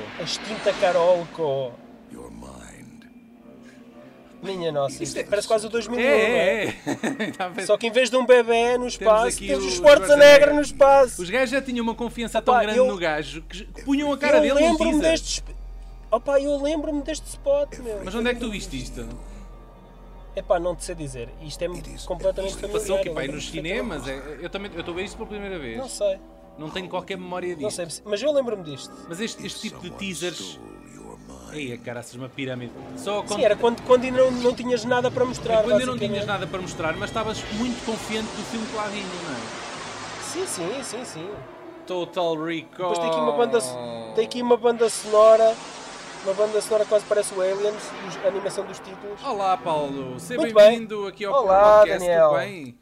Carolco. A extinta Carolco. Your mind. Minha nossa, isto parece quase o 2001, É, é, é? é. Tá? Só que em vez de um bebê no espaço, aqui temos o Schwarzenegger Schwarzenegger. no espaço. Os gajos já tinham uma confiança tão Opa, grande eu- no gajo que, que punham a cara eu dele no lembro-me deste... Opa, eu lembro-me deste spot, meu. Mas onde é que tu viste isto? Epá, não te sei dizer. Isto é completamente familiar. Passou aqui, eu pá, nos cinemas? É, eu também eu estou a ver isto pela primeira vez. Não sei, Não tenho qualquer memória não disto. sei. Mas eu lembro-me disto. Mas este, este tipo de teasers. Ei, caraças, uma pirâmide. Só quando, Sim, era quando, quando ainda não, não tinhas nada para mostrar. quando ainda não tinhas nada para mostrar, mas estavas muito confiante do filme que lá vinha, não é? Sim, sim, sim, sim. Total Recall. Depois tem aqui uma banda, tem aqui uma banda sonora. Uma banda sonora que quase parece o Aliens, a animação dos títulos. Olá, Paulo. Seja bem-vindo aqui ao Olá, podcast. Daniel. Tudo bem?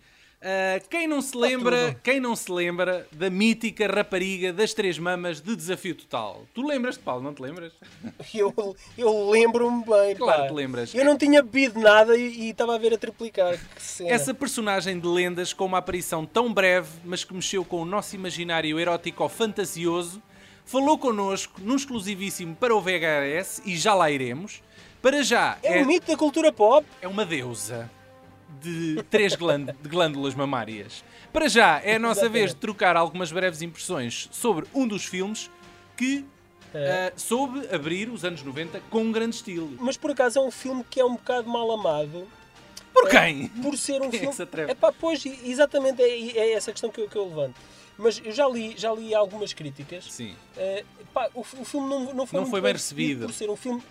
Ah, quem não se lembra, tudo. quem não se lembra da mítica rapariga das três mamas de Desafio Total? Tu lembras-te, Paulo, não te lembras? Eu, eu lembro-me bem. Claro pá. que lembras. Eu não tinha bebido nada e estava a ver a triplicar. Que cena. Essa personagem de lendas com uma aparição tão breve, mas que mexeu com o nosso imaginário erótico fantasioso, falou connosco num exclusivíssimo para o VHS e já lá iremos. Para já, É um mito da cultura pop. é uma deusa de três glândulas mamárias. Para já, é a nossa vez de trocar algumas breves impressões sobre um dos filmes que É. ah, soube abrir os anos 90 com um grande estilo. Mas por acaso é um filme que é um bocado mal amado. Por quem? Por ser um Quem é filme. se atreve? É pá, pois, exatamente é, é essa questão que eu, que eu levanto. Mas eu já li, já li algumas críticas. Sim. Eh, pá, o, o filme não, não foi Não foi bem recebido. por ser um filme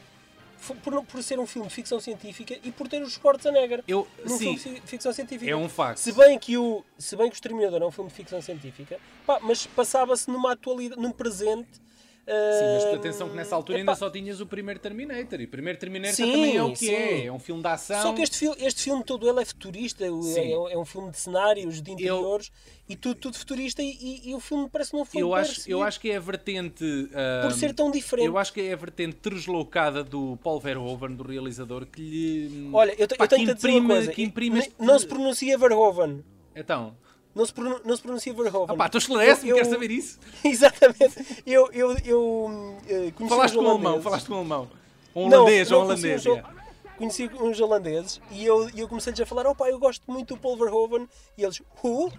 por, por ser um filme de ficção científica e por ter os Schwarzenegger Eu, num sim, filme de ficção científica. é um facto. Se bem que o se bem que o Exterminador é um filme de ficção científica, pá, mas passava-se numa atualidade, num presente. Sim, mas atenção que nessa altura epá, ainda só tinhas o primeiro Terminator. E o primeiro Terminator Sim, também é o que sim. é. É um filme de ação. Só que este, fil- este filme todo ele é futurista, é, é um filme de cenários, de interiores e tudo, tudo futurista e, e- e o filme parece não foi eu acho, eu recebido acho que é a vertente. ah, por ser tão diferente. Eu acho que é a vertente deslocada do Paul Verhoeven, do realizador, que lhe. Olha, eu, pá, eu tenho que que te dizer uma imprime- coisa. que imprime este- Não se pronuncia Verhoeven. Então. Não se, pronu- não se pronuncia Verhoeven. Ah pá, tu esclarece-me, Eu- quero eu- saber isso. Exatamente. Eu, eu, eu conheci Falaste com um alemão, falaste com um alemão. Um holandês, um não, conheci holandês. yeah. Conheci uns holandeses e eu, eu comecei-lhes a falar: oh pá, eu gosto muito do Paul Verhoeven. E eles: Who?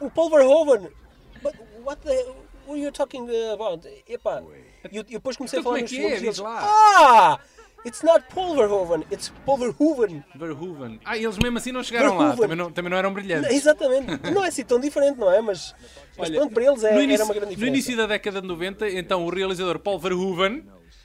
o Paul Verhoeven? But what the. What are you talking about? Epá. E eu, e depois comecei Então a falar como é que é? e Diz eles: lá. Ah! It's not Paul Verhoeven, it's Paul Verhoeven. Ah, eles mesmo assim não chegaram lá. Também não, também não eram brilhantes. Exatamente. Não é assim tão diferente, não é? Mas, mas Olha, pronto, para eles é, no era início, uma grande No diferença. início da década de 90, então o realizador Paul Verhoeven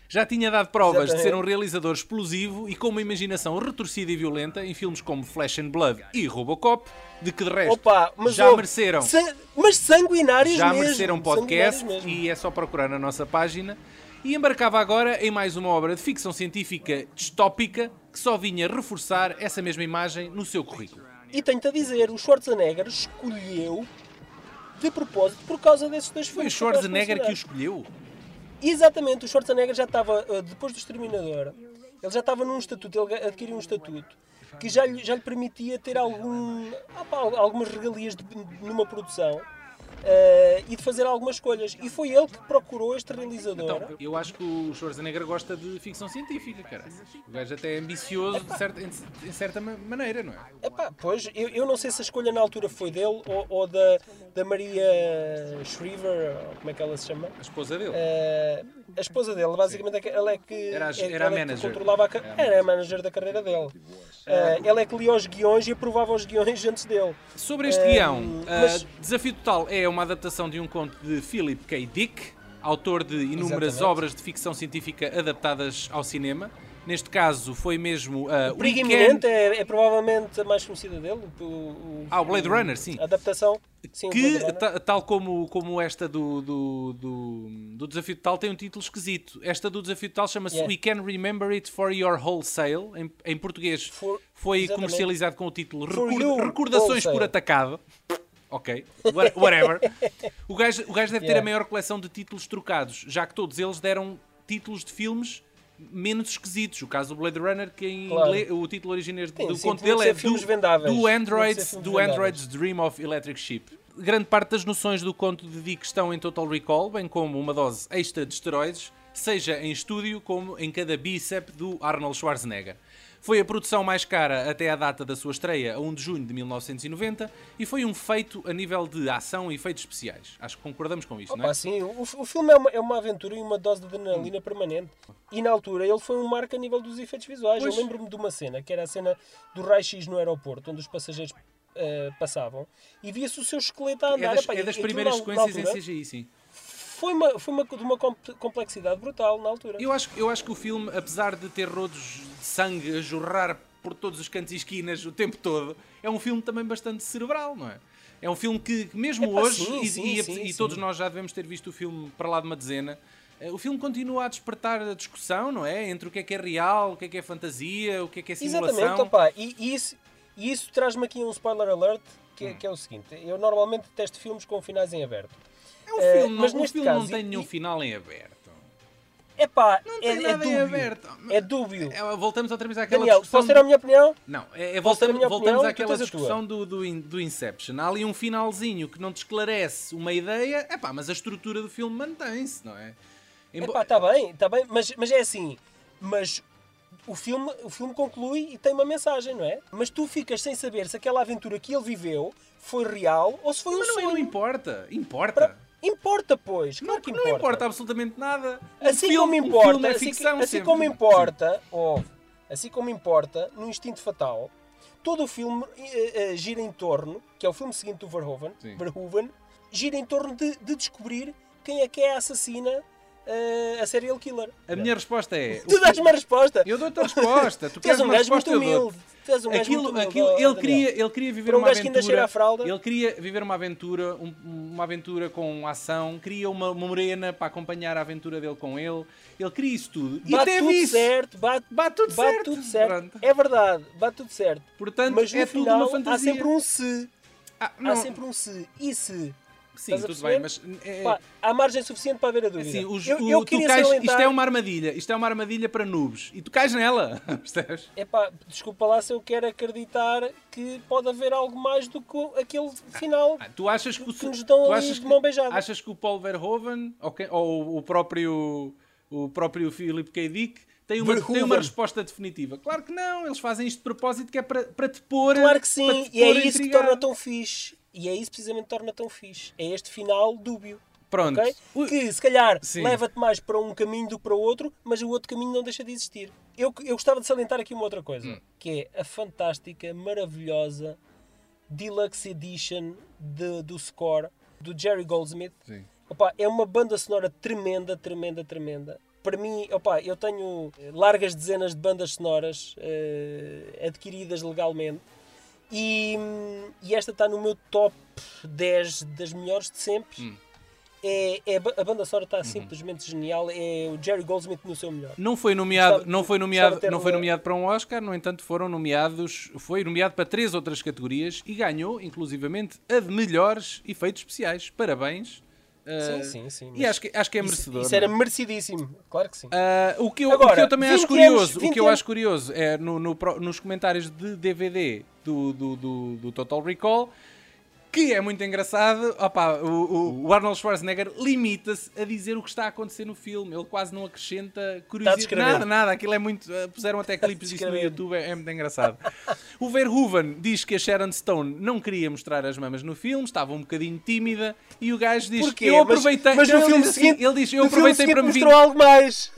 já tinha dado provas de ser um Exatamente. realizador explosivo e com uma imaginação retorcida e violenta em filmes como Flash and Blood e Robocop, de que de resto Opa, já houve- mereceram. sa- mas sanguinários já mesmo. mereceram podcast e é só procurar na nossa página. E embarcava agora em mais uma obra de ficção científica distópica que só vinha reforçar essa mesma imagem no seu currículo. E tenho-te a dizer, o Schwarzenegger escolheu de propósito por causa desses dois Foi o filmes. que gosto de Schwarzenegger que o escolheu. Exatamente, o Schwarzenegger já estava, uh, depois do Exterminador, ele já estava num estatuto, ele adquiriu um estatuto que já lhe, já lhe permitia ter algum, pá, algumas regalias de- numa produção uh, e de fazer algumas escolhas. E foi ele que procurou este realizador. Então, eu acho que o Schwarzenegger gosta de ficção científica, cara. O gajo até é ambicioso de certa- em, em certa ma- maneira, não é? Epá, pois, eu, eu não sei se a escolha na altura foi dele ou, ou da, da Maria Shriver, ou como é que ela se chama? A esposa dele. Eh, a esposa dele, basicamente, é que- ela é que, Era a- é- era a é manager. controlava a, Era a manager da carreira dele. Eh, ela é que lia os guiões e aprovava os guiões antes dele. Sobre este Ehm, guião, mas- uh, Desafio Total é uma adaptação de um conto de Philip K. Dick, autor de inúmeras Exatamente. obras de ficção científica adaptadas ao cinema. Neste caso foi mesmo uh, O Perigo Iminente é, é provavelmente a mais conhecida dele. O, o- Ah, o Blade Runner, sim. A adaptação. Sim, o que, tal como, como esta do, do, do, do Desafio Total, tem um título esquisito. Esta do Desafio Total chama-se Yeah. We Can Remember It for Your Wholesale. Em, em português For- foi exatamente. comercializado com o título Record- Recordações por. Atacado. Ok, What- whatever. O gajo, o gajo deve ter Yeah. a maior coleção de títulos trocados, já que todos eles deram títulos de filmes menos esquisitos. O caso do Blade Runner, que em Claro. inglês, o título original Sim, do sim, conto dele é do, do, Androids, do. Android's Dream of Electric Sheep. grande parte das noções do conto de Dick estão em Total Recall, bem como uma dose extra de esteroides, seja em estúdio como em cada bíceps do Arnold Schwarzenegger. Foi a produção mais cara até à data da sua estreia, a 1 de junho de 1990, e foi um feito a nível de ação e efeitos especiais. Acho que concordamos com isto, não Opa, é? sim, o, o filme é uma, é uma aventura e uma dose de adrenalina permanente. E na altura ele foi um marco a nível dos efeitos visuais. Pois. Eu lembro-me de uma cena, que era a cena do raio-x no aeroporto, onde os passageiros eh, passavam, e via-se o seu esqueleto a É andar. das, Epá, é das e aquilo primeiras na- na sequências em altura CGI, sim. Foi, uma, foi uma, de uma com- complexidade brutal na altura. Eu acho, eu acho que o filme, apesar de ter rodos de sangue a jorrar por todos os cantos e esquinas o tempo todo, é um filme também bastante cerebral, não é? É um filme que, mesmo hoje, sim, e, sim, e- sim, e todos nós já devemos ter visto o filme para lá de uma dezena, eh, o filme continua a despertar a discussão, não é? Entre o que é que é real, o que é que é fantasia, o que é que é simulação. Exatamente, opa, e, e isso, e isso traz-me aqui um spoiler alert, que, é- Hum. que é o seguinte: eu normalmente testo filmes com finais em aberto. É um Eh, filme, mas não, o neste filme não caso, tem e- nenhum e- final em aberto. Epá, Não é, tem é nada em dúbio. aberto. É dúbio. É, voltamos outra vez àquela Daniel, discussão... posso ter a minha opinião? Não, é, é voltamos, minha voltamos opinião? àquela discussão do, do, in- do Inception. Há ali um finalzinho que não te esclarece uma ideia, epá, mas a estrutura do filme mantém-se, não é? Embo- Epá, está bem, está bem, mas, mas é assim, mas o filme, o filme conclui e tem uma mensagem, não é? Mas tu ficas sem saber se aquela aventura que ele viveu foi real ou se foi mas um não, sonho. não importa, importa. Pra- Importa, pois, claro que não importa. importa absolutamente nada. Um Assim filme- como importa, é assim, ficção assim como importa, ó, assim como importa no Instinto Fatal, todo o filme eh, eh, gira em torno, que é o filme seguinte do Verhoeven, Sim. Verhoeven gira em torno de, de descobrir quem é que é a assassina, eh, a serial killer. A minha resposta é. Tu dás uma resposta. Eu dou-te a resposta. Tu Tu és queres um uma gajo muito humilde. És um Aquilo, aquilo, ó, ele, Daniel. queria, ele queria viver um uma aventura. Ele queria viver uma aventura, um- uma aventura com ação, queria uma, uma morena para acompanhar a aventura dele com ele. Ele queria isso tudo. E Bate teve tudo isso. certo, bate, Bate tudo bate certo. tudo certo. É verdade, bate tudo certo. Portanto, Mas no é tudo final uma há fantasia. sempre um se. Ah, Há sempre um se. E se? Sim, tudo bem, mas é, Pá, há margem suficiente para haver a dúvida. assim, os- eu, o- eu queria cais- salientar... isto é uma armadilha, isto é uma armadilha para noobs e tu cais nela, percebes? Epá, desculpa lá se eu quero acreditar que pode haver algo mais do que aquele final. Ah, tu achas que o, Que nos dão tu achas de mão beijada. achas que o Paul Verhoeven ou, quem- ou o próprio o próprio Philip K. Dick tem uma, tem uma resposta definitiva? Claro que não, eles fazem isto de propósito que é para, para te pôr Claro que sim, e é isso que intrigado. torna tão fixe. E é isso precisamente que torna tão fixe. É este final dúbio. Pronto. ok? Ui, Que se calhar leva-te mais para um caminho do que para o outro, mas o outro caminho não deixa de existir. Eu, eu gostava de salientar aqui uma outra coisa, Hum. que é a fantástica, maravilhosa Deluxe Edition de- do score do Jerry Goldsmith. Sim. Opa, é uma banda sonora tremenda, tremenda, tremenda. Para mim, opa, eu tenho largas dezenas de bandas sonoras eh, adquiridas legalmente e, e esta está no meu top 10 das melhores de sempre. Hum. É, é a banda sonora Uhum. está simplesmente genial. É o Jerry Goldsmith no seu melhor. Não foi nomeado, Gostava- não foi nomeado, não foi nomeado para um Oscar, no entanto foram nomeados, foi nomeado para três outras categorias e ganhou, inclusivamente, a de melhores efeitos especiais. Parabéns. Sim, Uh, sim, sim. E acho que, acho que é isso, merecedor. isso não é? era merecidíssimo. Claro que sim. Ah, o, que eu, Agora, o que eu também acho 20 curioso, anos, o 20 que eu anos. acho curioso é no, no nos comentários de DVD do, do, do, do Total Recall que é muito engraçado. Opa, o, o- Arnold Schwarzenegger limita-se a dizer o que está a acontecer no filme. Ele quase não acrescenta curiosidade. Nada, nada. Aquilo é muito. ah, Puseram até clipes disso no. YouTube, é, é muito engraçado. O Verhoeven diz que a Sharon Stone não queria mostrar as mamas no filme, estava um bocadinho tímida. E o gajo diz Porquê? eu Mas- aproveitei. Mas, Não, no ele filme diz assim, seguinte, ele diz eu aproveitei para me mostrou algo mais.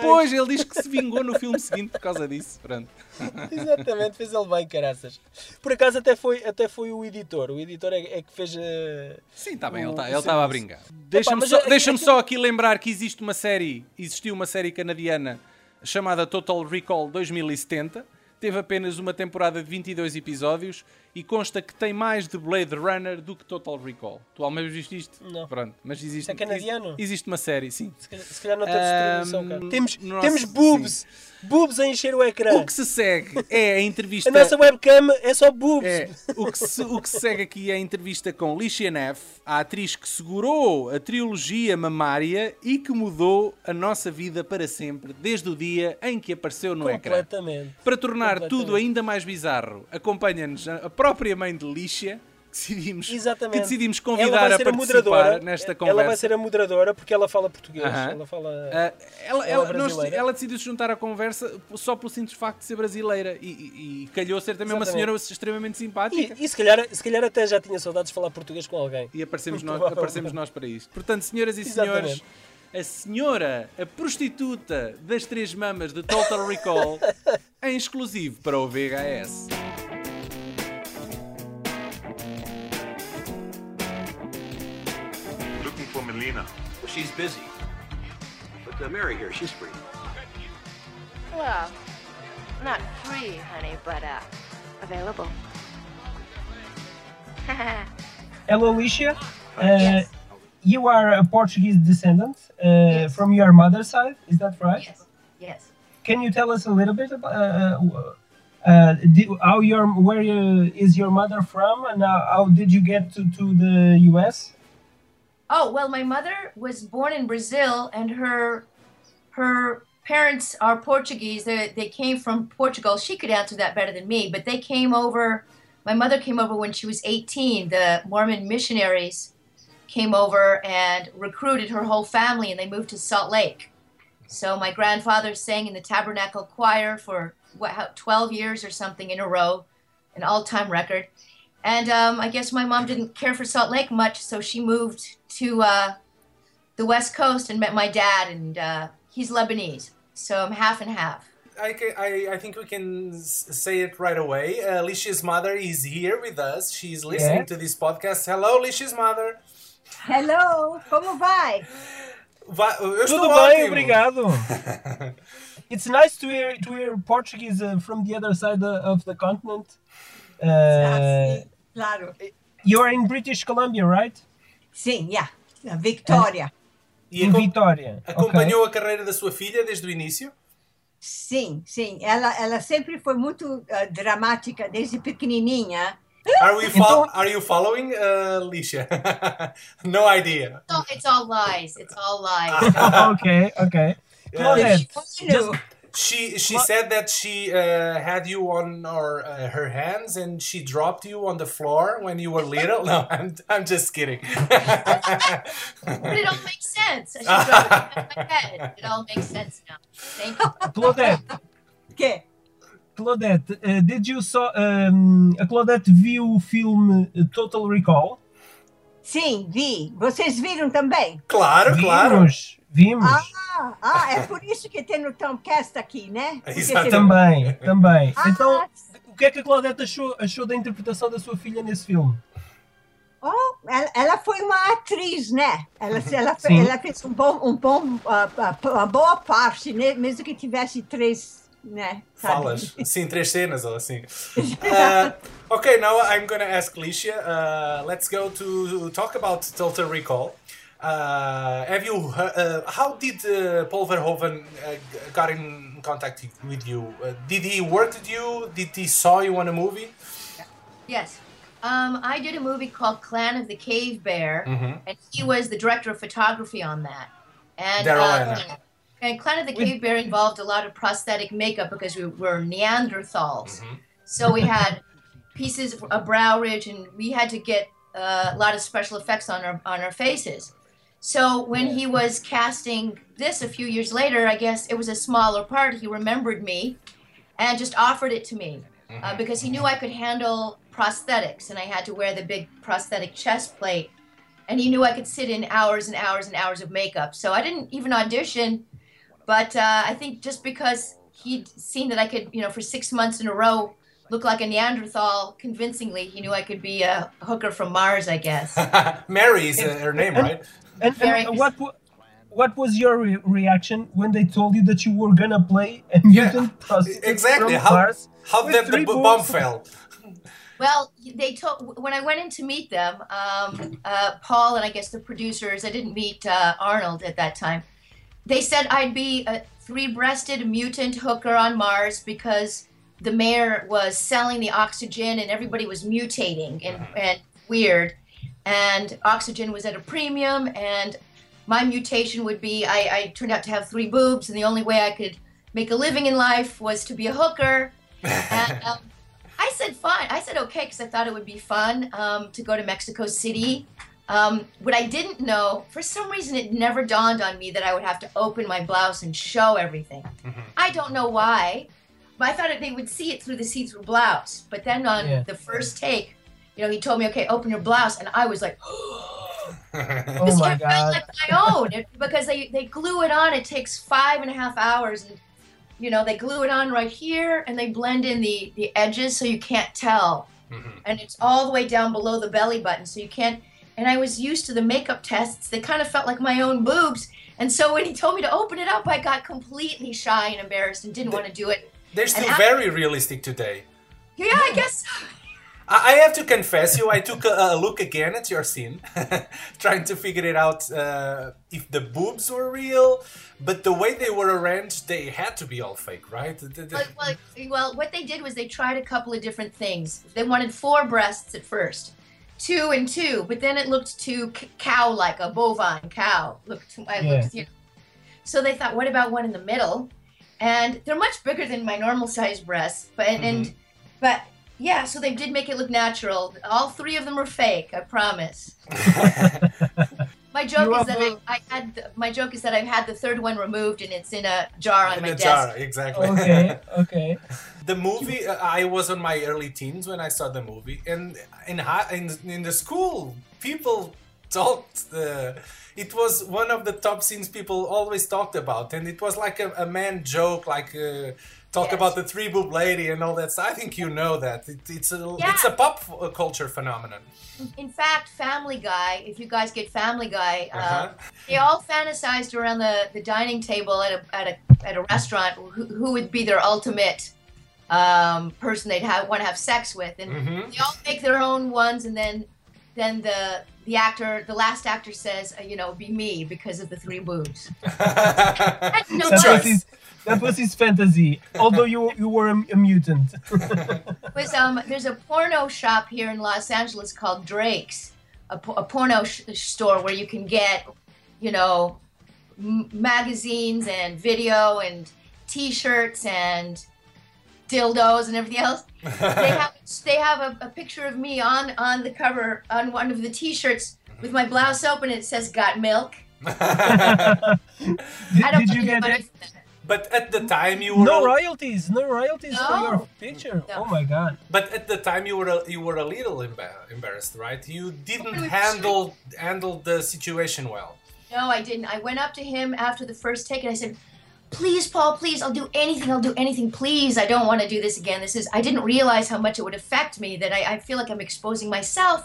Pois, ele diz que se vingou no filme seguinte por causa disso. Pronto. Exatamente, fez ele bem, caraças. Por acaso até foi, até foi o editor. O editor é, é que fez. eh, Sim, está bem, o- ele tá- estava a brincar. Deixa-me só, é- deixa-me é só aqui lembrar que existe uma série, existiu uma série canadiana chamada Total Recall 2070. Teve apenas uma temporada de 22 episódios e consta que tem mais de Blade Runner do que Total Recall. Tu alguma vez viste isto? Não. Pronto, mas existe, é canadiano? existe uma série, sim. se calhar- se calhar não teve distribuição, cara. Temos, temos boobs. Boobs a encher o ecrã. O que se segue é a entrevista... A nossa webcam é só boobs. É, o que, se, o que se segue aqui é a entrevista com Licia Neff, a atriz que segurou a trilogia mamária e que mudou a nossa vida para sempre, desde o dia em que apareceu no ecrã. Completamente. Para tornar Completamente. tudo ainda mais bizarro, acompanha-nos a a própria mãe de Licia, que decidimos, Exatamente. que decidimos convidar a a participar moderadora. nesta Ela vai conversa. ser a moderadora porque ela fala português. Aham. Ela fala. Ah, ela, Ela é ela- ela decidiu se juntar à conversa só pelo simples facto de ser brasileira e, e- e calhou ser também uma Exatamente. senhora extremamente simpática. E, e se, calhar, se calhar até já tinha saudades de falar português com alguém. E aparecemos nós, aparecemos nós para isto. Portanto, senhoras e senhores, Exatamente. a senhora, a prostituta das três mamas de Total Recall, em exclusivo para o VHS. She's busy. But uh, Mary here, she's free. Well, not free, honey, but uh, available. Hello, Alicia. Uh, Yes. You are a Portuguese descendant uh, Yes. from your mother's side, is that right? yes. Yes. Can you tell us a little bit about uh, uh, di- how your where you, is your mother from, and how, how did you get to, to the U.S.? Oh well, my mother was born in Brazil, and her her parents are Portuguese. They they came from Portugal. She could answer that better than me, but they came over. My mother came over when she was 18. The Mormon missionaries came over and recruited her whole family, and they moved to Salt Lake. So my grandfather sang in the Tabernacle Choir for what, 12 years or something in a row, an all-time record. And um, I guess my mom didn't care for Salt Lake much, so she moved to uh, the West Coast and met my dad, and uh, he's Lebanese, so I'm half and half. I, I, I think we can say it right away. Uh, Alicia's mother is here with us. She's listening Yeah. to this podcast. Hello, Alicia's mother. Hello, como vai? Va- Tudo bem, ótimo. obrigado. It's nice to hear to hear Portuguese uh, from the other side uh, of the continent. Uh, sim, claro. you are in British Columbia, right? Sim, yeah. Victoria. E in acom- Vitória. acompanhou a carreira da sua filha desde o início? Sim, sim. Ela, ela sempre foi muito ah, dramática desde pequenininha. Are, we Então- are you following, uh, Alicia? no idea. It's all, it's all lies. It's all lies. Okay, okay, okay. Claudette, You know, She she said that she uh, had you on her, uh, her hands and she dropped you on the floor when you were little. No, I'm I'm just kidding. but it all makes sense. I it my head. It all makes sense now. Thank you. Claudette, que? Claudette, uh, did you saw um, a Claudette viu o filme uh, Total Recall? Sim, vi. Vocês viram também? claro, claro. Vimos. Ah, ah, é por isso que tem no Tomcast aqui, né? Exatamente. você- Também, também. Ah, Então, o que é que a Claudette achou, achou da interpretação da sua filha nesse filme? Oh, ela, ela foi uma atriz, né? Ela, ela, fe- Sim. ela fez um bom, um bom, ah, ah, uma boa parte, né? mesmo que tivesse três, né? sabe? Falas. Sim, três cenas ou assim. Uh, okay, now I'm gonna ask Licia. Uh, let's go to talk about Total Recall. Uh, have you? he- Uh, how did uh, Paul Verhoeven uh, got in contact with you? Uh, did he work with you? Did he saw you on a movie? Yes. Um, I did a movie called Clan of the Cave Bear, and he was the director of photography on that. And uh, and Clan of the Cave Bear involved a lot of prosthetic makeup because we were Neanderthals. So we had pieces of a brow ridge, and we had to get uh, a lot of special effects on our on our faces. So when he was casting this a few years later, I guess it was a smaller part. He remembered me, and just offered it to me uh, because he knew I could handle prosthetics, and I had to wear the big prosthetic chest plate. And he knew I could sit in hours and hours and hours of makeup. So I didn't even audition, but uh, I think just because he'd seen that I could, you know, for six months in a row look like a Neanderthal convincingly, he knew I could be a hooker from Mars, I guess. Mary's uh, her name, right? And, and what what was your re- reaction when they told you that you were gonna play a mutant prostitute Exactly. from How Mars how did the three b- bomb fell? Well, they told when I went in to meet them, um, uh, Paul and I guess the producers. I didn't meet uh, Arnold at that time. They said I'd be a three-breasted mutant hooker on Mars because the mayor was selling the oxygen and everybody was mutating and, and weird, and oxygen was at a premium. And my mutation would be I, I turned out to have three boobs, and the only way I could make a living in life was to be a hooker. And, um, I said fine. I said okay because I thought it would be fun um, to go to Mexico City. Um, what I didn't know, for some reason, it never dawned on me that I would have to open my blouse and show everything. I don't know why, but I thought that they would see it through the see-through blouse. But then on Yeah. the first take, you know, he told me, "Okay, open your blouse," and I was like. Oh Because my it felt god. like my own. It, because they, they glue it on. It takes five and a half hours, and you know they glue it on right here, and they blend in the the edges so you can't tell, Mhm. and it's all the way down below the belly button, so you can't. And I was used to the makeup tests; they kind of felt like my own boobs. And so when he told me to open it up, I got completely shy and embarrassed and didn't want to do it. They're still I- very realistic today. Yeah, I guess. I I have to confess you, I took a, a look again at your scene, trying to figure it out uh, if the boobs were real, but the way they were arranged, they had to be all fake, right? The- the- Well, well, well, what they did was they tried a couple of different things. They wanted four breasts at first, two and two, but then it looked too c- cow-like, a bovine cow. Looked, I Yeah. looked, you know. So they thought, what about one in the middle? And they're much bigger than my normal size breasts, but and, and but yeah, so they did make it look natural. All three of them are fake, I promise. My joke You is that I, I had the, my joke is that I've had the third one removed and it's in a jar on in my a desk. jar, exactly. Okay, okay. the movie, uh, I was on my early teens when I saw the movie, and in in, in the school, people talked. Uh, it was one of the top scenes people always talked about, and it was like a, a man joke, like uh, talk Yes. about the three boob lady and all that. stuff. I think you know that it, it's a Yeah. it's a pop culture phenomenon. In fact, Family Guy, if you guys get Family Guy, uh, Uh-huh. they all fantasized around the, the dining table at a, at a, at a restaurant who, who would be their ultimate um, person they'd have, want to have sex with. And Mhm. they all make their own ones, and then then the the actor, the last actor says, uh, you know, be me because of the three boobs. No That was choice. his, that was his fantasy. Although you you were a, a mutant. was um there's a porno shop here in Los Angeles called Drake's, a, a porno sh- store where you can get, you know, m- magazines and video and T-shirts and dildos and everything else. They have they have a, a picture of me on on the cover on one of the T-shirts with my blouse open. and It says "Got milk." Did, I don't did you think get anybody- but at the time you were no al- royalties? No royalties for your No. picture. No. Oh my god. But at the time, you were a, you were a little embar- embarrassed, right? You didn't handle handle the situation well. No, I didn't. I went up to him after the first take and I said, "Please, Paul, please, I'll do anything. I'll do anything. Please, I don't want to do this again. This is I didn't realize how much it would affect me that I, I feel like I'm exposing myself."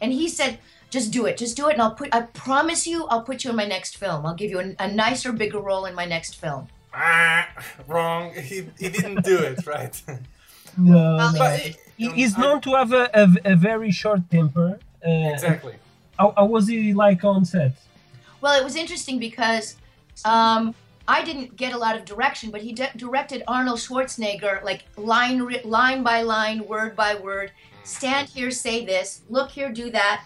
And he said, "Just do it. Just do it and I'll put I promise you I'll put you in my next film. I'll give you a, a nicer, bigger role in my next film." Ah, wrong. He, he didn't do it, right? No, no. But He- He's known to have a, a, a very short temper. Uh, exactly. How, how was he like on set? Well, it was interesting because um, I didn't get a lot of direction, but he di- directed Arnold Schwarzenegger like line ri- line by line, word by word. Stand here, say this. Look here, do that.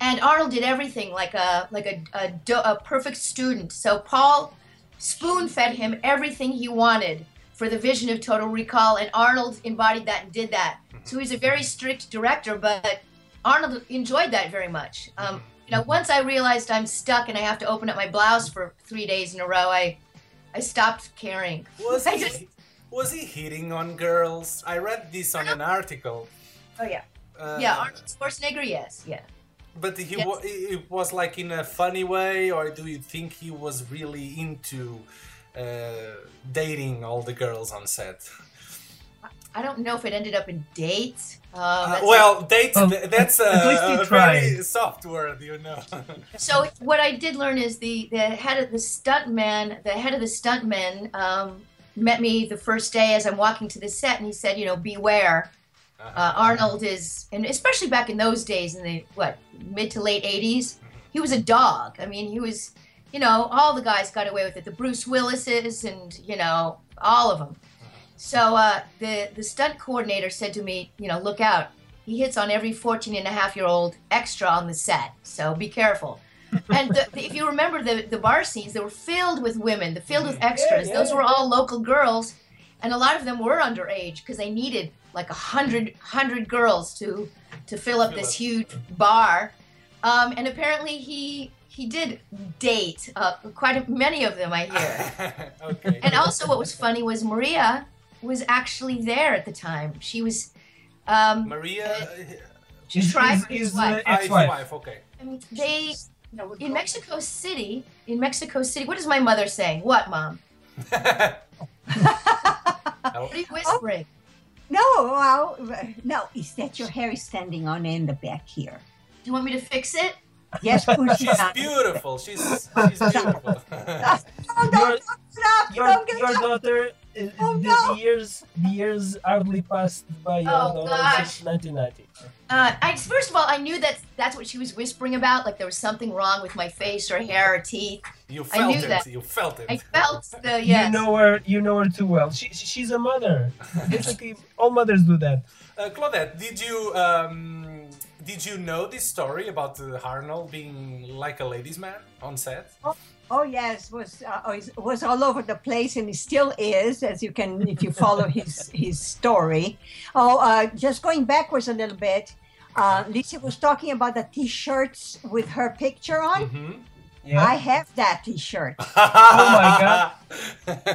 And Arnold did everything like a like a a, do- a perfect student. So Paul spoon fed him everything he wanted for the vision of Total Recall, and Arnold embodied that and did that. So he's a very strict director, but Arnold enjoyed that very much. Um, you know, once I realized I'm stuck and I have to open up my blouse for three days in a row, I I stopped caring. Was I just- he was he hitting on girls? I read this on an article. oh yeah, Uh, yeah. Arnold Schwarzenegger, yes, yeah. But he Yes. wa- it was like in a funny way, or do you think he was really into uh, dating all the girls on set? I don't know if it ended up in dates. Um, Uh, that's well, dates, Oh, th- that's a, at least a very soft word, you know. So what I did learn is the the head of the stuntman, the head of the stuntmen, um, met me the first day as I'm walking to the set, and he said, you know, beware. Uh, Arnold is, and especially back in those days, in the what mid to late '80s, he was a dog. I mean, he was, you know, all the guys got away with it. The Bruce Willises, and you know, all of them. So uh, the the stunt coordinator said to me, you know, look out. He hits on every 14 and a half year old extra on the set, so be careful. and the, the- if you remember the, the bar scenes, they were filled with women, the filled with extras. yeah, Those were all local girls, and a lot of them were underage because they needed like a hundred hundred girls to to fill up this huge bar, um, and apparently he he did date uh, quite a, many of them. I hear. okay. And also, what was funny was Maria was actually there at the time. She was. Um, Maria, she Is- tried is- for his uh, wife. uh, Ex-wife. wife. Okay. And they in Mexico City. In Mexico City, what is my mother saying? What, mom? What are you whispering? No, well, no, is that your hair is standing on end the back here? Do you want me to fix it? Yes, push She's it down. beautiful. She's she's beautiful. Oh, don't, don't get up! Your, don't get your up! daughter, Oh, the, no. the years the years hardly passed by uh, Oh, uh, gosh. since 1990. Uh, I, first of all, I knew that that's what she was whispering about. Like there was something wrong with my face or hair or teeth. You I felt knew it. that. You felt it. I felt the yes. You know her. You know her too well. She, she- she's a mother. Basically, all mothers do that. Uh, Claudette, did you um, did you know this story about uh, Arnold being like a ladies' man on set? Oh yes, was uh, oh, it was all over the place, and he still is, as you can if you follow his his story. Oh, uh, just going backwards a little bit. Uh, Lisa was talking about the T-shirts with her picture on. hmm Yeah. I have that T-shirt. oh my God.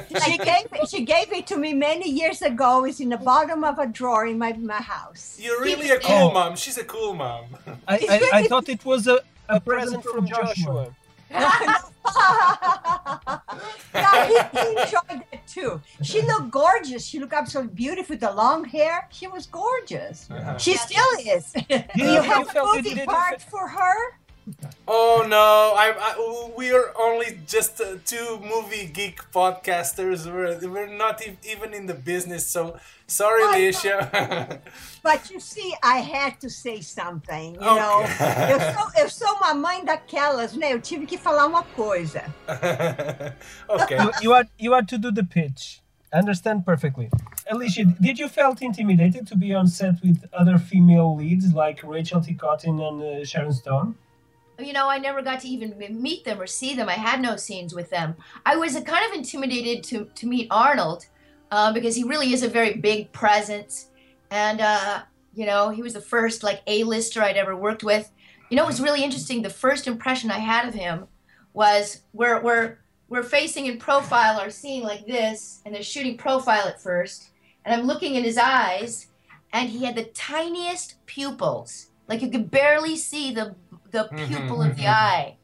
She gave it, she gave it to me many years ago. It's in the bottom of a drawer in my, my house. You're really Keep a cool there. mom. She's a cool mom. I, I, I thought it was a, a Present from Joshua. Yeah, he, he enjoyed it too. She looked gorgeous. She looked absolutely beautiful with the long hair. She was gorgeous. Uh-huh. She still is. Do you- you have a felt it movie part for her? Oh no, I, I we're only just uh, two movie geek podcasters. We're, we're not e- even in the business, so sorry, I. Alicia. But you see, I had to say something, you know. Okay. Eu sou, eu sou uma mãe daquelas, né? Eu tive que falar uma coisa. okay. you, you had you had to do the pitch. I understand perfectly. Alicia, did you felt intimidated to be on set with other female leads like Rachel Ticotin and uh, Sharon Stone? You know, I never got to even meet them or see them. I had no scenes with them. I was kind of intimidated to to meet Arnold uh, because he really is a very big presence, and uh, you know, he was the first like A-lister I'd ever worked with. You know, it was really interesting. The first impression I had of him was we're we're we're facing in profile our scene like this, and they're shooting profile at first, and I'm looking in his eyes, and he had the tiniest pupils, like you could barely see the the pupil of the eye.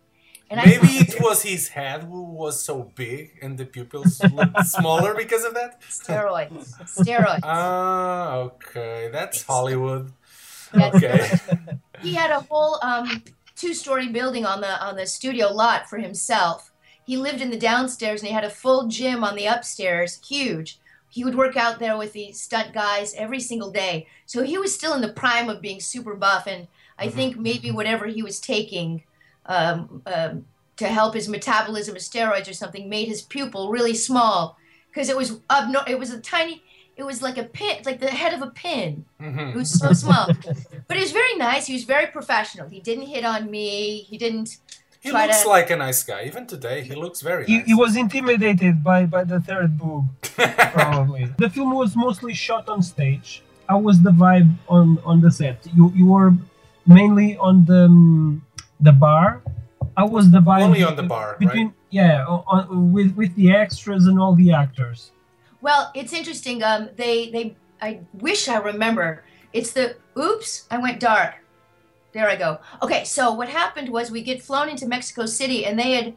And Maybe I, it was his head who was so big and the pupils looked smaller because of that. steroids, steroids. Ah, okay, that's Hollywood. That's- Okay. he had a whole um, two-story building on the on the studio lot for himself. He lived in the downstairs and he had a full gym on the upstairs, huge. He would work out there with the stunt guys every single day. So he was still in the prime of being super buff, and I think maybe whatever he was taking um, um, to help his metabolism of steroids or something made his pupil really small because it was up. It was a tiny. It was like a pin, like the head of a pin. It Mhm. was so small. But he was very nice. He was very professional. He didn't hit on me. He didn't. He try looks to- like a nice guy. Even today, he looks very He, nice. he was intimidated by, by the third boob, probably. the film was mostly shot on stage. How was the vibe on, on the set? You you were mainly on the um, the bar. I was the? Only on the bar, between yeah, on, on, with with the extras and all the actors. Well, it's interesting. Um, they they. I wish I remember. It's the. Oops, I went dark. There I go. Okay, so what happened was we get flown into Mexico City, and they had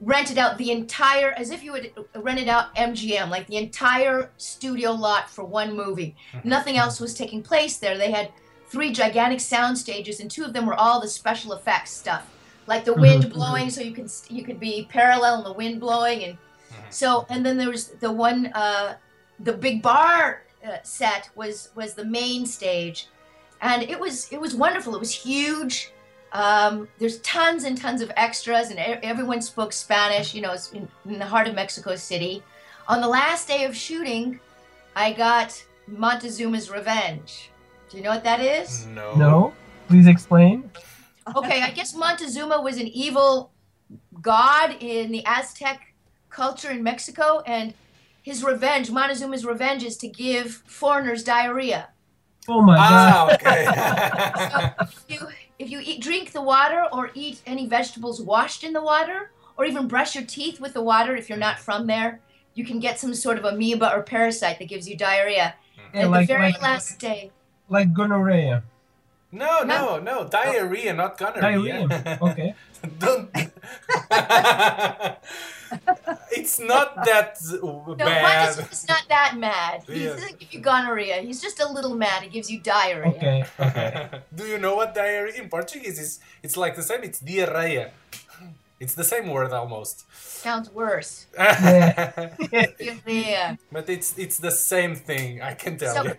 rented out the entire, as if you had rented out MGM, like the entire studio lot for one movie. Nothing else was taking place there. They had three gigantic sound stages, and two of them were all the special effects stuff, like the wind Mhm. blowing, so you can you could be parallel in the wind blowing, and so and then there was the one, uh, the big bar uh, set was was the main stage, and it was it was wonderful. It was huge. Um, there's tons and tons of extras, and e- everyone spoke Spanish. You know, it's in, in the heart of Mexico City. On the last day of shooting, I got Montezuma's Revenge. Do you know what that is? no. No, please explain. Okay, I guess Montezuma was an evil god in the Aztec culture in Mexico, and his revenge, Montezuma's revenge, is to give foreigners diarrhea. Oh my god. Ah, okay. if you if you eat, drink the water or eat any vegetables washed in the water, or even brush your teeth with the water if you're not from there, you can get some sort of amoeba or parasite that gives you diarrhea. Yeah, and like- the very like- last day, Like gonorrhea. no, no, no. Diarrhea, not gonorrhea. Diarrhea. Okay. Don't. it's not that no, bad. Marcus is not that mad. He Yeah. doesn't give you gonorrhea. He's just a little mad. He gives you diarrhea. Okay. Okay. Do you know what diarrhea in Portuguese is? It's like the same. It's diarrhea. It's the same word almost. Sounds worse. Yeah. Diarrhea. but it's it's the same thing. I can tell So- you.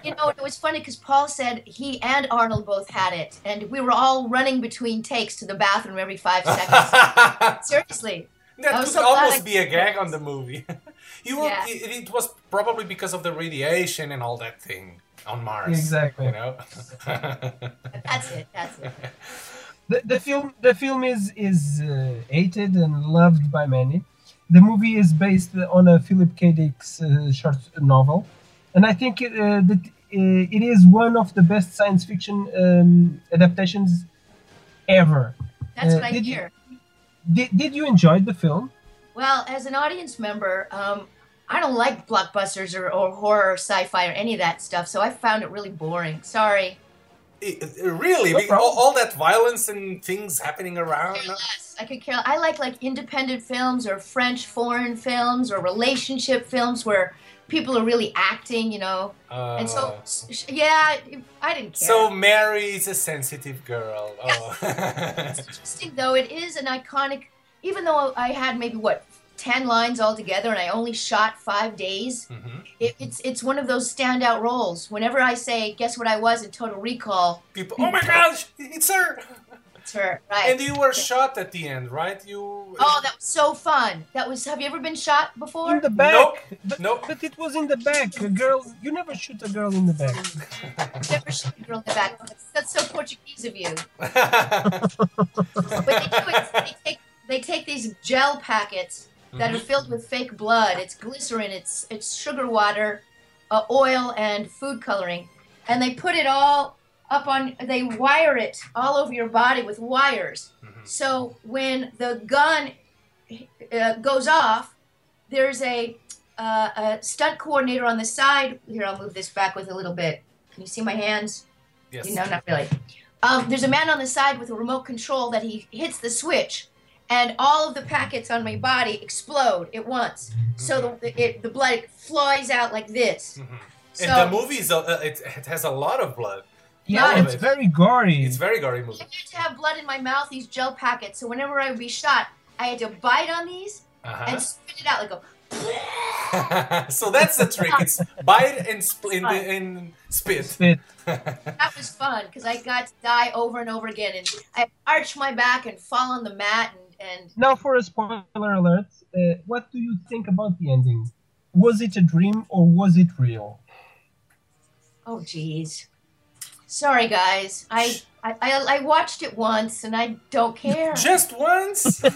You know, it was funny because Paul said he and Arnold both had it, and we were all running between takes to the bathroom every five seconds. Seriously. That could so almost be a gag on the movie. you were, Yeah. it, it was probably because of the radiation and all that thing on Mars. Exactly. You know. That's it. That's it. The, the film the film is is uh, hated and loved by many. The movie is based on a Philip K. Dick's uh, short novel, and I think it, uh, that uh, it is one of the best science fiction um, adaptations ever. That's Uh, what I did you- hear. Did, did you enjoy the film? Well, as an audience member, um, I don't like blockbusters or, or horror or sci-fi or any of that stuff, so I found it really boring. Sorry. It- it- really, No all, all that violence and things happening around. Care less. I could care. I like like independent films or French foreign films or relationship films where people are really acting, you know. Uh, And so, yeah, I didn't care. so Mary is a sensitive girl. Oh. It's interesting though. It is an iconic. Even though I had maybe what ten lines altogether, and I only shot five days, Mhm. it, it's it's one of those standout roles. Whenever I say, "Guess what I was in Total Recall," People, oh my gosh, it's her! it's her, right? And you were shot at the end, right? You. oh, that was so fun. That was. Have you ever been shot before? In the back. Nope. But, Nope. but it was in the back. A girl. You never shoot a girl in the back. Never shot a girl in the back. That's, that's so Portuguese of you. What they do is they take they take these gel packets that are filled with fake blood. It's glycerin, it's it's sugar water, uh, oil, and food coloring, and they put it all up on. They wire it all over your body with wires. So when the gun uh, goes off, there's a uh, a stunt coordinator on the side. Here, I'll move this back with a little bit. Can you see my hands? yes. No, not really. Um, there's a man on the side with a remote control that he hits the switch, and all of the packets on my body explode at once. So the it, the blood flies out like this. So and the movie is uh, it, it has a lot of blood. Yeah, Lot of it's it. very gory. It's very gory movie. I had to have blood in my mouth. These gel packets. So whenever I would be shot, I had to bite on these Uh-huh. and spit it out like a. so that's the trick. It's bite and split and, and spit. Spit. That was fun because I got to die over and over again, and I arch my back and fall on the mat and and Now for a spoiler alert. Uh, what do you think about the ending? Was it a dream or was it real? Oh, geez. Sorry, guys. I, I, I, I watched it once and I don't care. Just once.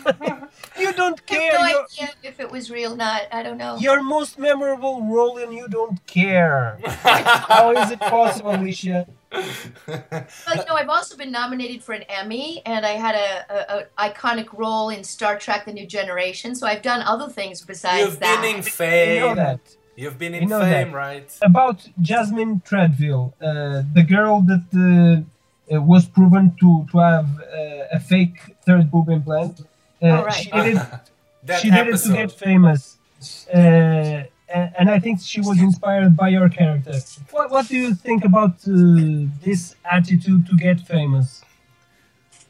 You don't I have care. no Your, idea if it was real or not. I don't know. your most memorable role and you don't care. How is it possible, Alicia? Well, you know, I've also been nominated for an Emmy, and I had a, a, a iconic role in Star Trek: The New Generation. So I've done other things besides You've that. been in We fame. know that. You've been We in know fame, that. right? About Jasmine Tridevil, uh, the girl that uh, uh, was proven to, to have uh, a fake third boob implant. Uh, Oh. She did it that she did it to get famous, uh, and, and I think she was inspired by your character. What What do you think about uh, this attitude to get famous?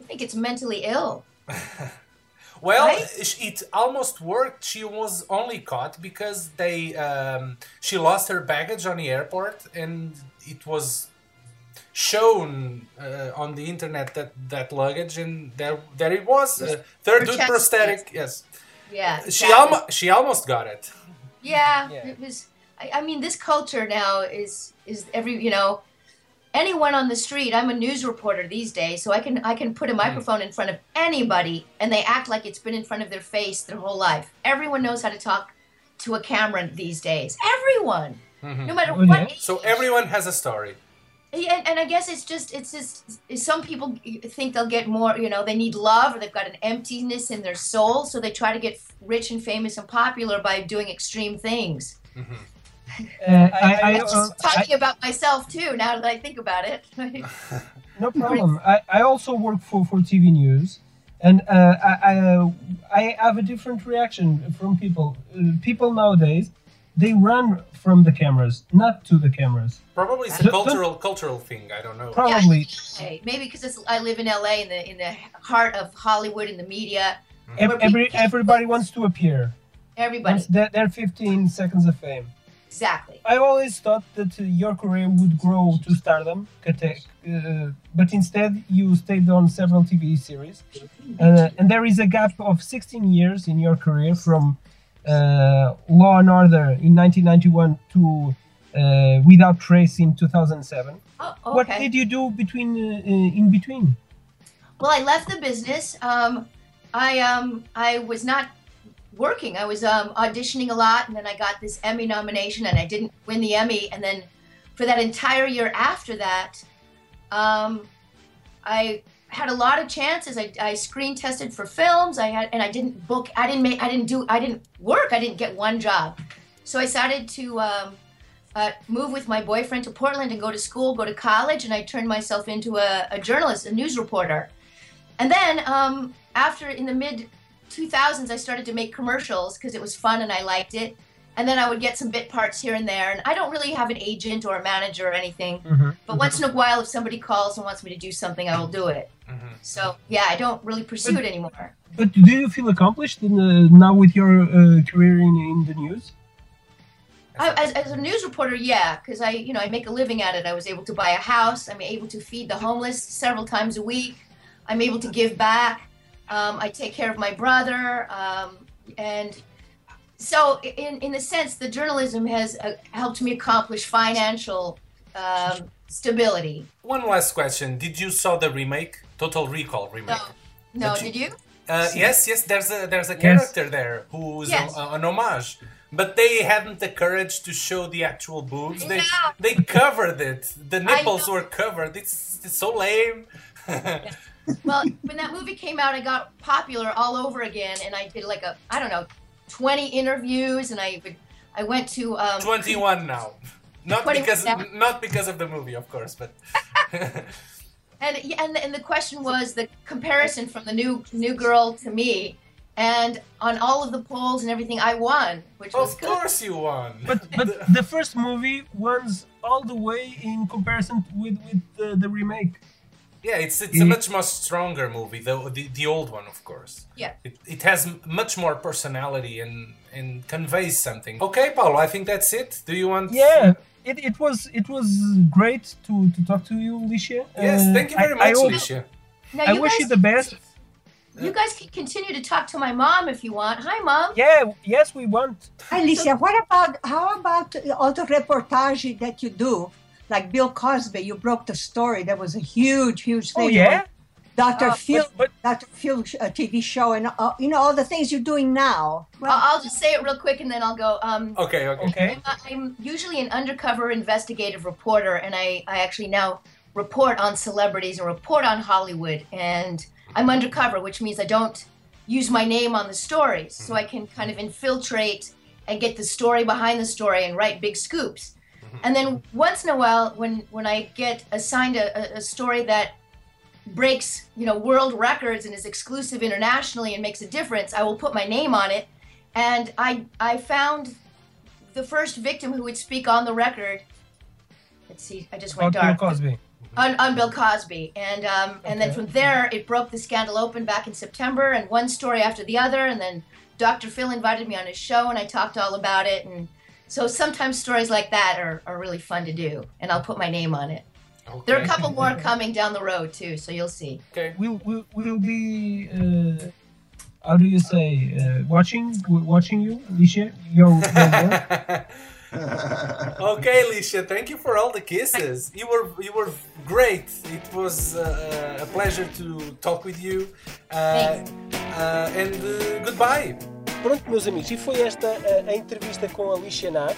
I think it's mentally ill. Well, Right? it almost worked. She was only caught because they um, she lost her baggage on the airport, and it was shown uh, on the internet that that luggage and there there it was uh, third Her dude prosthetic. Yes, Yeah. she almost she almost got it. Yeah, Yeah. it was. I, I mean, this culture now is is every you know, anyone on the street. I'm a news reporter these days, so I can I can put a hmm. microphone in front of anybody, and they act like it's been in front of their face their whole life. Everyone knows how to talk to a camera these days. Everyone. Mm-hmm. no matter what yeah? age. So everyone has a story. Yeah, and, and I guess it's just it's just some people think they'll get more. You know, they need love or they've got an emptiness in their soul, so they try to get rich and famous and popular by doing extreme things. Uh, I, I, It's uh, just talking about myself too. Now that I think about it. No problem. I, I also work for, for TV news, and uh, I, I, uh, I have a different reaction from people. Uh, people nowadays, they run from the cameras, not to the cameras. Probably it's a cultural cultural thing. I don't know. Probably Okay, maybe because I live in LA in the in the heart of Hollywood in the media. ev- where every, people- everybody wants to appear. Everybody, they're, they're 15 seconds of fame. exactly. I always thought that uh, your career would grow to stardom, Kate- uh, but instead you stayed on several TV series. Uh, and there is a gap of 16 years in your career from Law and Order in 1991 to uh, Without Trace in 2007. Oh, What did you do between uh, uh, in between? Well, I left the business. Um, I um, I was not working. I was um, auditioning a lot, and then I got this Emmy nomination, and I didn't win the Emmy. And then for that entire year after that, um, I had a lot of chances. I, I screen tested for films. I had, and I didn't book. I didn't make. I didn't do. I didn't work. I didn't get one job. So I decided to um, uh, move with my boyfriend to Portland and go to school, go to college, and I turned myself into a, a journalist, a news reporter. And then um, after in the mid 2000s, I started to make commercials because it was fun and I liked it. And then I would get some bit parts here and there. And I don't really have an agent or a manager or anything. But once in a while, if somebody calls and wants me to do something, I will do it. So yeah, I don't really pursue it anymore. But do you feel accomplished in, uh, now with your uh, career in, in the news? I, as, as a news reporter, yeah, because I, you know, I make a living at it. I was able to buy a house. I'm able to feed the homeless several times a week. I'm able to give back. Um, I take care of my brother, um, and so in in a sense, the journalism has uh, helped me accomplish financial um, stability. One last question: Did you saw the remake, Total Recall remake? No, no, Did you- did you? Uh, yes, yes. There's a there's a Yes. character there who's Yes. a, an homage, but they hadn't the courage to show the actual boobs. They No. they covered it. The nipples were covered. It's, it's so lame. Well, when that movie came out, I got popular all over again, and I did like a I don't know, twenty interviews, and I would I went to um, Twenty one now. Not 21 because now. not because of the movie, of course, but And yeah, and the, and the question was the comparison from the new new girl to me, and on all of the polls and everything, I won, which was good. of course you won. But but the first movie wins all the way in comparison with with the, the remake. Yeah, it's it's a Mm. much much stronger movie, the the, the old one, of course. Yeah. It, it has m- much more personality and and conveys something. Okay, Paulo, I think that's it. Do you want? Yeah, it, it was it was great to, to talk to you, Lycia. Yes, Uh, thank you very I- I much, hope- Lycia. Now I you wish guys, you the best. you guys can continue to talk to my mom if you want. Hi, mom. Yeah, yes, we want. Lycia, what about how about all the reportage that you do? Like Bill Cosby, you broke the story. That was a huge, huge thing. Oh thing. yeah, Dr. Uh, Phil, but- Dr. Phil uh, TV show, and uh, you know all the things you're doing now. I'll, I'll just say it real quick and then I'll go. Um, Okay, okay. okay. I- I'm usually an undercover investigative reporter, and I, I actually now report on celebrities and report on Hollywood. And I'm undercover, which means I don't use my name on the stories, so I can kind of infiltrate and get the story behind the story and write big scoops. And then once in a while, when when I get assigned a, a- story that breaks, you know, world records and is exclusive internationally and makes a difference, I will put my name on it. And I I found the first victim who would speak on the record. Let's see, I just went Bill dark. Cosby. On, on Bill Cosby, and um, and then from there it broke the scandal open back in September, and one story after the other, and then Dr. Phil invited me on his show, and I talked all about it, and so sometimes stories like that are, are really fun to do, and I'll put my name on it. There are a couple more coming down the road too, so you'll see. Okay. We'll we'll, we'll be. Uh, how do you say? Uh, watching watching you, Lycia. Your, your work. okay, Lycia, thank you for all the kisses. You were you were great. It was uh, a pleasure to talk with you. Uh, uh, and uh, goodbye. Pronto, meus amigos, e foi esta a, a entrevista com a Alicia Nave.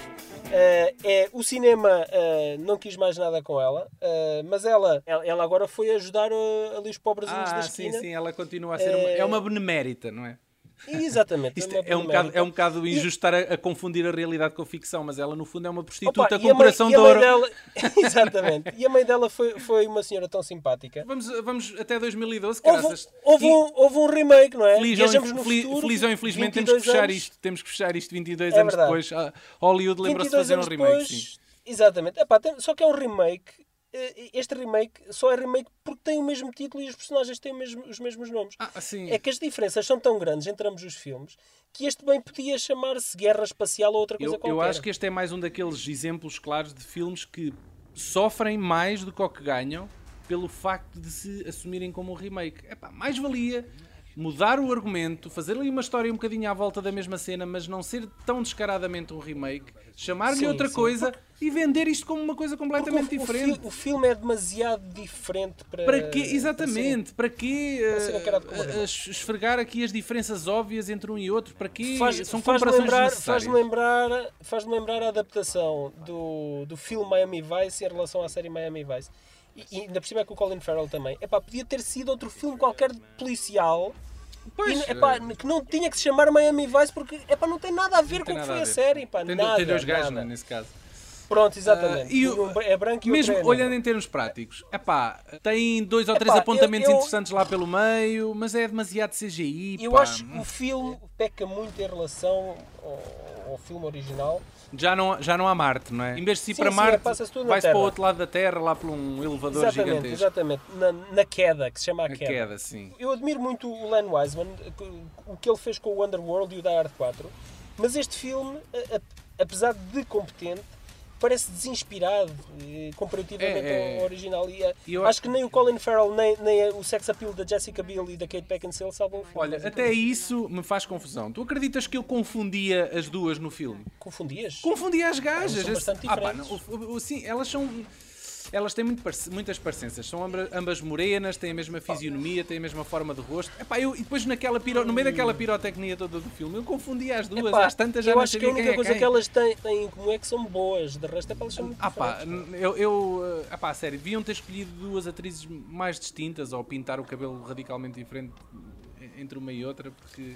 Eh, é, o cinema eh, não quis mais nada com ela, eh, mas ela, ela, agora foi ajudar ali os pobrezinhos da Ah, sim, esquina. sim, ela continua a ser. Uma, é uma benemérita, não é? Exatamente. Isto uma é um bocado, é um bocado injusto estar a, a confundir a realidade com a ficção, mas ela no fundo é uma prostituta Opa, e com mãe- coração e de ouro. dela- Exatamente. E a mãe dela foi, foi uma senhora tão simpática. Vamos, vamos até 2012, Houve, graças. houve, um, houve um remake, não é? Feliz, ou, futuro, feliz ou infelizmente temos que 22 fechar anos. isto. Temos que fechar isto 22 É anos depois. Ah, Hollywood lembrou-se de 22 fazer um remake, depois, sim. Exatamente. Epá, tem- só que é um remake. Eh, Este remake só é remake porque tem o mesmo título e os personagens têm mesmo- os mesmos nomes. Ah, sim. É que as diferenças são tão grandes entre ambos os filmes que este bem podia chamar-se Guerra Espacial ou outra coisa Eu, qualquer. eu acho que este é mais um daqueles exemplos claros de filmes que sofrem mais do que o que ganham pelo facto de se assumirem como um remake. Epá, mais valia mudar o argumento, fazer ali uma história um bocadinho à volta da mesma cena, mas não ser tão descaradamente um remake, chamar-lhe outra sim. coisa e vender isto como uma coisa completamente o, o diferente. fi- o filme é demasiado diferente para. Para quê? Exatamente. Para quê es- esfregar aqui as diferenças óbvias entre um e outro? Para quê? Faz, São faz comparações lembrar, faz lembrar, faz lembrar a adaptação do, do filme Miami Vice em relação à série Miami Vice. E, e ainda por cima é com o Colin Farrell também. Epá, podia ter sido outro filme qualquer policial Pois, e, epá, que não tinha que se chamar Miami Vice porque epá, não tem nada a ver com o que foi a, ver. série. Pá, Tem, nada, tem dois gajos, nesse caso. Pronto, exatamente. Ah, e o- Um é branco e Mesmo é olhando em termos práticos, epá, tem dois ou três Epá, apontamentos eu- eu- interessantes lá pelo meio, mas é demasiado CGI. Eu pá. acho que o filme peca muito em relação ao, ao filme original. Já não, já não há Marte, não é? Em vez de ir Sim, para sim, Marte, na vai-se para o Terra. outro lado da Terra, lá por um elevador Exatamente, gigantesco. exatamente. Na, na queda, que se chama a A queda, sim. Eu admiro muito o Len Wiseman, o que ele fez com o Underworld e o Die Hard 4, mas este filme, apesar de competente, parece desinspirado eh, comparativamente É, é. ao original. E, eh, eu- acho que nem o Colin Farrell, nem, nem o sex appeal da Jessica Biel e da Kate Beckinsale salvam o filme. Olha, até isso me faz confusão. Tu acreditas que eu confundia as duas no filme? Confundias? Confundia as gajas. Elas são bastante Ah, pá, diferentes. não, sim, elas são. Elas têm muito parce- muitas parecenças. São amba- ambas morenas, têm a mesma fisionomia, têm a mesma forma de rosto. Epá, eu, e depois naquela piro, no meio daquela pirotecnia toda do filme, eu confundia as duas. Epá, Às tantas já eu não acho que a única é coisa quem. que elas têm, têm em comum é que são boas, de resto é que elas são muito Ah pá, eu, eu ah pá, sério, deviam ter escolhido duas atrizes mais distintas ou pintar o cabelo radicalmente diferente entre uma e outra, porque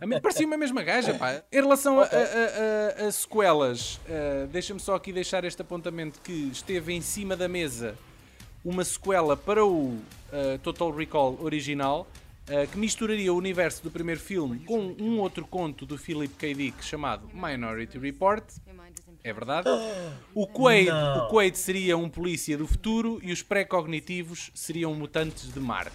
a mim parecia-me a mesma gaja, pá. Em relação a, a- a- a- a sequelas, ah, deixa-me só aqui deixar este apontamento que esteve em cima da mesa uma sequela para o ah, Total Recall original, ah, que misturaria o universo do primeiro filme com um outro conto do Philip K. Dick chamado Minority Report. É verdade. O Quaid, Não. o Quaid seria um polícia do futuro e os pré-cognitivos seriam mutantes de Marte.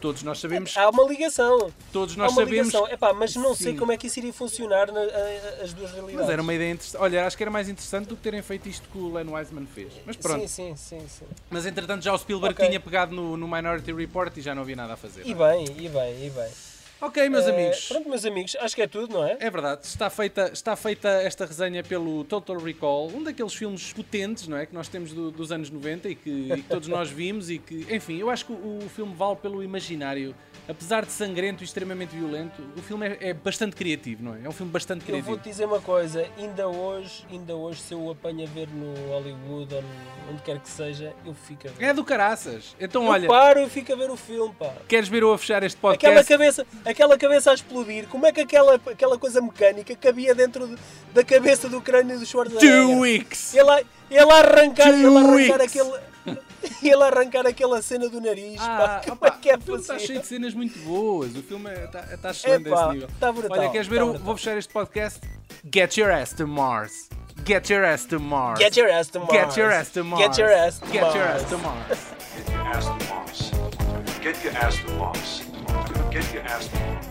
Todos nós sabemos, Há uma ligação. todos Há nós uma sabemos, ligação. Epá, mas não sei Sim. como é que isso iria funcionar na- a- as duas realidades. mas era uma ideia interessante. Olha, acho que era mais interessante do que terem feito isto que o Len Wiseman fez. Mas pronto. Sim, sim, sim, sim. Mas entretanto já o Spielberg Ok. tinha pegado no, no Minority Report e já não havia nada a fazer. E bem, e bem, e bem. Ok, meus Eh, amigos. Pronto, meus amigos, acho que é tudo, não é? É verdade, está feita, está feita esta resenha pelo Total Recall, um daqueles filmes potentes, não é? Que nós temos do- dos anos 90 e que, e que todos nós vimos e que, enfim, eu acho que o, o filme vale pelo imaginário. Apesar de sangrento e extremamente violento, o filme é, é bastante criativo, não é? É um filme bastante Eu criativo. vou-te dizer uma coisa, ainda hoje, ainda hoje, se eu o apanho a ver no Hollywood ou onde quer que seja, eu fico a ver. É do caraças. Então, eu olha, paro e fico a ver o filme, pá. queres ver eu a fechar este Aquela podcast? cabeça, aquela cabeça a explodir, como é que aquela, aquela coisa mecânica cabia dentro de- da cabeça do crânio do Schwarzenegger? Two weeks! Ele, a- ele a arrancar, ele a Two arrancar weeks. aquele. Ele a arrancar aquela cena do nariz, Ah, pá. Como opa, é que é o filme está cheio de cenas muito boas. O filme está está excelente a esse nível. tá brutal, Olha, queres ver? tá o- vou fechar este podcast. Get your ass to Mars. Get your ass to Mars. Get your ass to Mars. Get your ass to Mars. Get your ass to Get your Mars. ass to Mars. Get your ass to Mars. Get your ass to Mars. Get your ass to.